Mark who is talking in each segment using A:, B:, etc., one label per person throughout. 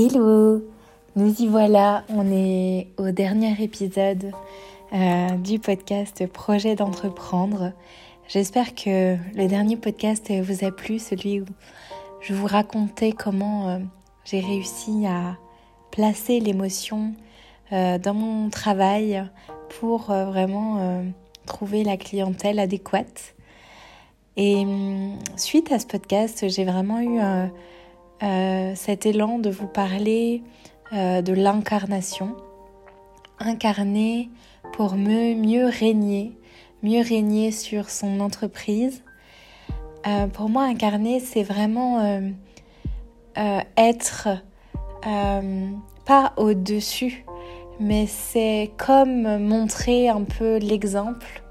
A: Hello Nous y voilà, on est au dernier épisode euh, du podcast Projet d'entreprendre. J'espère que le dernier podcast vous a plu, celui où je vous racontais comment euh, j'ai réussi à placer l'émotion euh, dans mon travail pour vraiment trouver la clientèle adéquate. Et hum, suite à ce podcast, j'ai vraiment eu euh, cet élan de vous parler euh, de l'incarnation. Incarner pour mieux, mieux régner, mieux régner sur son entreprise. Euh, pour moi, incarner, c'est vraiment être pas au-dessus, mais c'est comme montrer un peu l'exemple.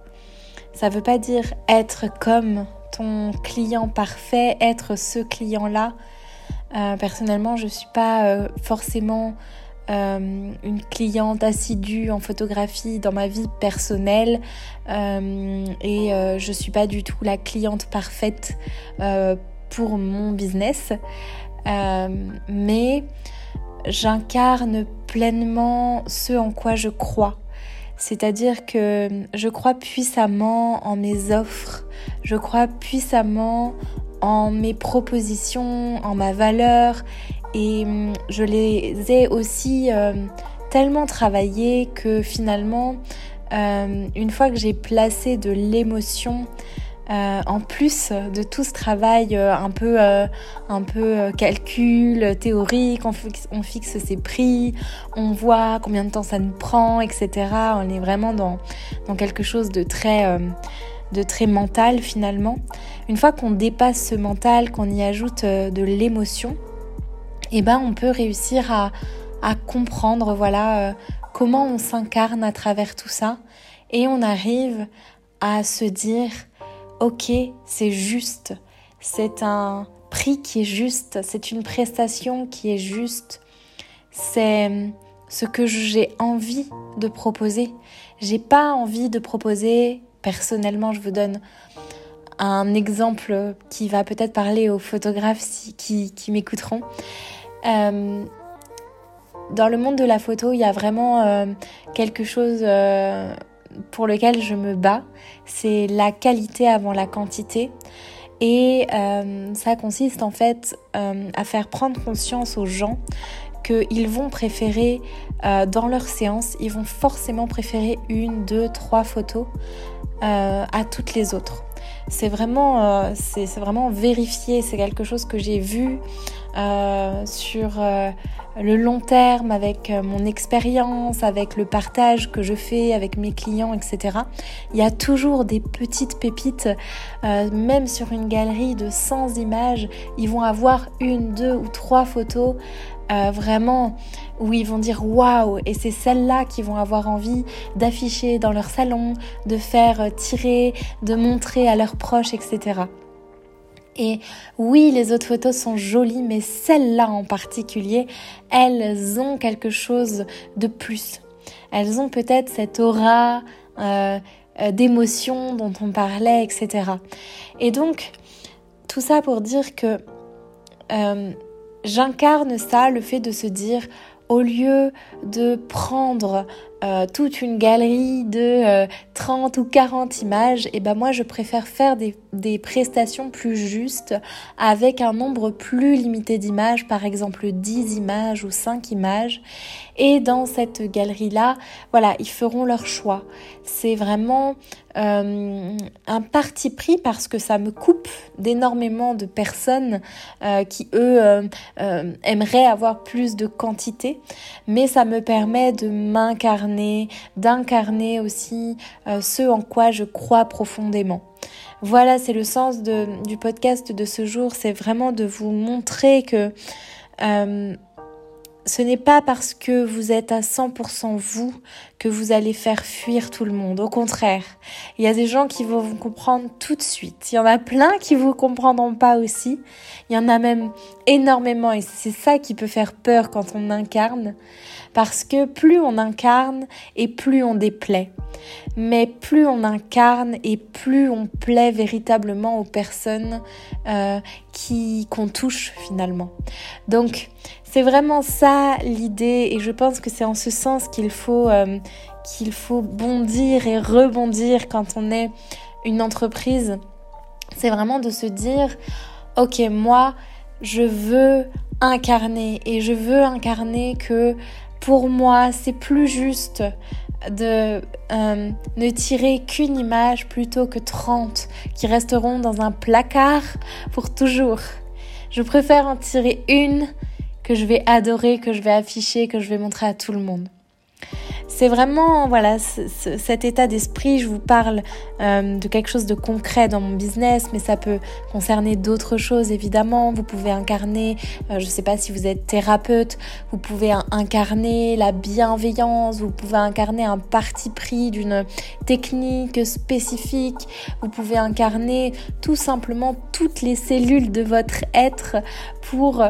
A: Ça ne veut pas dire être comme ton client parfait, être ce client-là, euh, personnellement, je ne suis pas euh, forcément euh, une cliente assidue en photographie dans ma vie personnelle et je ne suis pas du tout la cliente parfaite pour mon business. mais j'incarne pleinement ce en quoi je crois. C'est-à-dire que je crois puissamment en mes offres, je crois puissamment en mes propositions, en ma valeur et hum, je les ai aussi euh, tellement travaillées que finalement, euh, une fois que j'ai placé de l'émotion euh, en plus de tout ce travail un peu, un peu calcul, théorique, on fixe, on fixe, ses prix, on voit combien de temps ça nous prend, etc. On est vraiment dans, dans quelque chose de très de très mental finalement. Une fois qu'on dépasse ce mental, qu'on y ajoute euh, de l'émotion, eh ben on peut réussir à, comprendre voilà euh, comment on s'incarne à travers tout ça et on arrive à se dire ok c'est juste, c'est un prix qui est juste, c'est une prestation qui est juste, c'est ce que j'ai envie de proposer. J'ai pas envie de proposer personnellement, je vous donne un exemple qui va peut-être parler aux photographes qui, m'écouteront. Euh, dans le monde de la photo, il y a vraiment euh, quelque chose euh, pour lequel je me bats. C'est la qualité avant la quantité. Et ça consiste en fait à faire prendre conscience aux gens qu'ils vont préférer dans leur séance, ils vont forcément préférer une, deux, trois photos euh, à toutes les autres. C'est vraiment, euh, c'est vraiment vérifié, c'est quelque chose que j'ai vu euh, sur le long terme avec mon expérience, avec le partage que je fais avec mes clients, etc. Il y a toujours des petites pépites, même sur une galerie de 100 images, ils vont avoir une, deux ou trois photos euh, vraiment où ils vont dire waouh et c'est celles-là qui vont avoir envie d'afficher dans leur salon, de faire tirer, de montrer à leurs proches, etc. Et oui, les autres photos sont jolies, mais celles-là en particulier, elles ont quelque chose de plus. Elles ont peut-être cette aura euh, euh, d'émotion dont on parlait, etc. Et donc, tout ça pour dire que J'incarne ça, le fait de se dire, au lieu de prendre euh, toute une galerie de 30 euh, ou 40 images, et ben moi je préfère faire des, des prestations plus justes avec un nombre plus limité d'images, par exemple 10 images ou 5 images. Et dans cette galerie-là, voilà, ils feront leur choix. C'est vraiment euh, un parti pris parce que ça me coupe d'énormément de personnes qui, eux, aimeraient avoir plus de quantité, mais ça me permet de m'incarner d'incarner aussi euh, ce en quoi je crois profondément. Voilà, c'est le sens du podcast de ce jour, c'est vraiment de vous montrer que euh, ce n'est pas parce que vous êtes à 100% vous que vous allez faire fuir tout le monde. Au contraire, il y a des gens qui vont vous comprendre tout de suite. Il y en a plein qui vous comprendront pas aussi. Il y en a même énormément et c'est ça qui peut faire peur quand on incarne. Parce que plus on incarne et plus on déplaît. Mais plus on incarne et plus on plaît véritablement aux personnes euh, qui qu'on touche finalement. Donc c'est vraiment ça l'idée et je pense que c'est en ce sens qu'il faut, euh, qu'il faut bondir et rebondir quand on est une entreprise. C'est vraiment de se dire, ok, moi, je veux incarner et je veux incarner que pour moi, c'est plus juste de euh, ne tirer qu'une image plutôt que 30 qui resteront dans un placard pour toujours. Je préfère en tirer une que je vais adorer, que je vais afficher, que je vais montrer à tout le monde c'est vraiment voilà cet état d'esprit. Je vous parle euh, de quelque chose de concret dans mon business, mais ça peut concerner d'autres choses évidemment. Vous pouvez incarner, euh, je ne sais pas si vous êtes thérapeute, vous pouvez incarner la bienveillance, vous pouvez incarner un parti pris d'une technique spécifique, vous pouvez incarner tout simplement toutes les cellules de votre être pour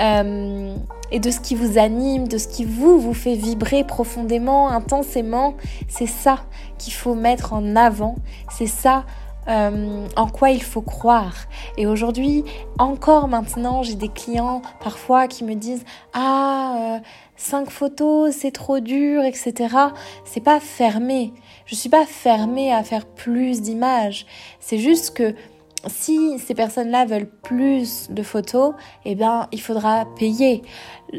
A: euh, et de ce qui vous anime, de ce qui vous vous fait vibrer profondément, intensément. C'est ça qu'il faut mettre en avant. C'est ça euh, en quoi il faut croire. Et aujourd'hui, encore maintenant, j'ai des clients parfois qui me disent Ah, euh, cinq photos, c'est trop dur, etc. C'est pas fermé. Je suis pas fermée à faire plus d'images. C'est juste que si ces personnes-là veulent plus de photos, eh bien, il faudra payer.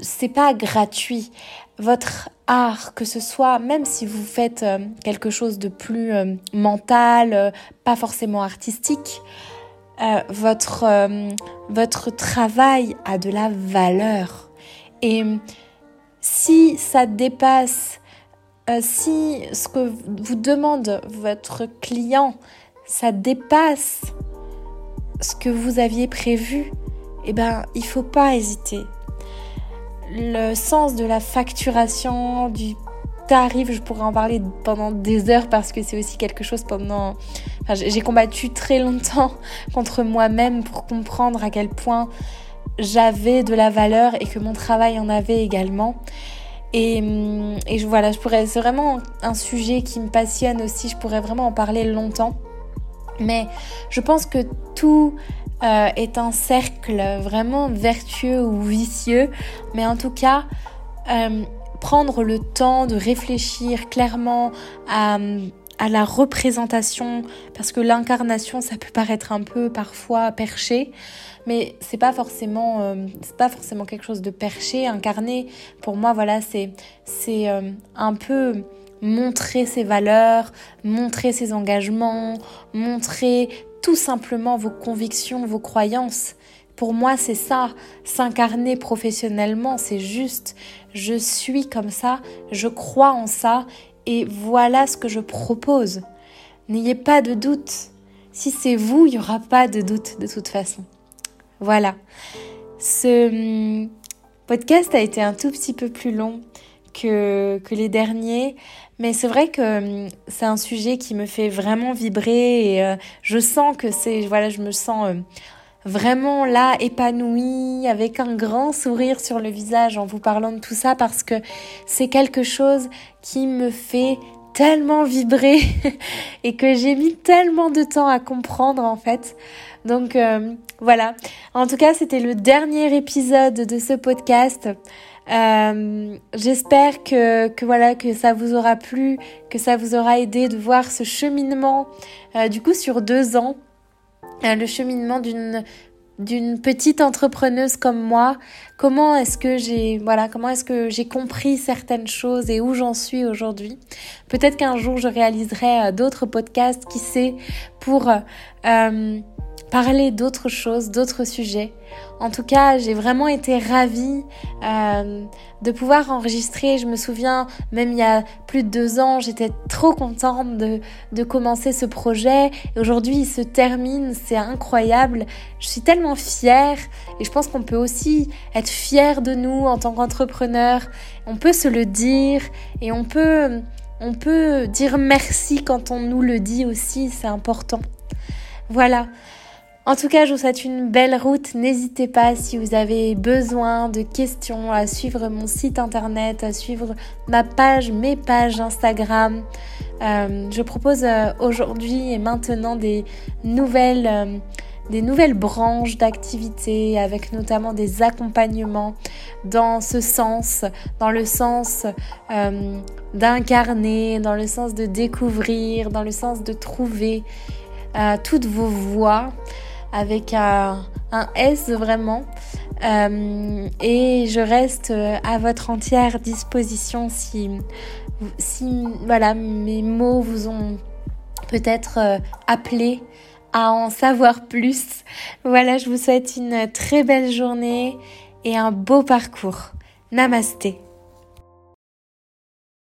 A: C'est pas gratuit. Votre art, que ce soit, même si vous faites euh, quelque chose de plus euh, mental, euh, pas forcément artistique, votre, votre travail a de la valeur. Et si ça dépasse, si ce que vous demande votre client, ça dépasse ce que vous aviez prévu, eh ben, il faut pas hésiter. Le sens de la facturation, du tarif, je pourrais en parler pendant des heures parce que c'est aussi quelque chose pendant... j'ai combattu très longtemps contre moi-même pour comprendre à quel point j'avais de la valeur et que mon travail en avait également. Et, et voilà, je pourrais, c'est vraiment un sujet qui me passionne aussi, je pourrais vraiment en parler longtemps. Mais je pense que tout euh, est un cercle vraiment vertueux ou vicieux, mais en tout cas, euh, prendre le temps de réfléchir clairement à, la représentation, parce que l'incarnation, ça peut paraître un peu parfois perché, mais c'est pas forcément, euh, c'est pas forcément quelque chose de perché. Incarner, pour moi, voilà, c'est, c'est un peu montrer ses valeurs, montrer ses engagements, montrer tout simplement vos convictions, vos croyances. Pour moi, c'est ça, s'incarner professionnellement, c'est juste, je suis comme ça, je crois en ça, et voilà ce que je propose. N'ayez pas de doute. Si c'est vous, il n'y aura pas de doute de toute façon. Voilà. Ce hum, podcast a été un tout petit peu plus long que, que les derniers. Mais c'est vrai que hum, c'est un sujet qui me fait vraiment vibrer et euh, je sens que c'est, voilà, je me sens euh, vraiment là, épanouie, avec un grand sourire sur le visage en vous parlant de tout ça parce que c'est quelque chose qui me fait tellement vibrer et que j'ai mis tellement de temps à comprendre en fait. Donc euh, voilà. En tout cas, c'était le dernier épisode de ce podcast. Euh, j'espère que, que, voilà que ça vous aura plu, que ça vous aura aidé de voir ce cheminement euh, du coup sur deux ans, euh, le cheminement d'une d'une petite entrepreneuse comme moi, comment est-ce que j'ai voilà, comment est-ce que j'ai compris certaines choses et où j'en suis aujourd'hui? Peut-être qu'un jour je réaliserai d'autres podcasts, qui sait, pour parler d'autres choses, d'autres sujets. En tout cas, j'ai vraiment été ravie euh, de pouvoir enregistrer. Je me souviens, même il y a plus de deux ans, j'étais trop contente de, de commencer ce projet. Et aujourd'hui, il se termine, c'est incroyable. Je suis tellement fière et je pense qu'on peut aussi être fier de nous en tant qu'entrepreneur. On peut se le dire et on peut, on peut dire merci quand on nous le dit aussi, c'est important. Voilà. En tout cas, je vous souhaite une belle route. N'hésitez pas si vous avez besoin de questions à suivre mon site internet, à suivre ma page, mes pages Instagram. Euh, je propose euh, aujourd'hui et maintenant des nouvelles, euh, des nouvelles branches d'activité avec notamment des accompagnements dans ce sens, dans le sens d'incarner, dans le sens de découvrir, dans le sens de trouver toutes vos voix avec un, S vraiment. Euh, et je reste à votre entière disposition si, si mes mots vous ont peut-être appelé à en savoir plus. Voilà, je vous souhaite une très belle journée et un beau parcours. Namasté.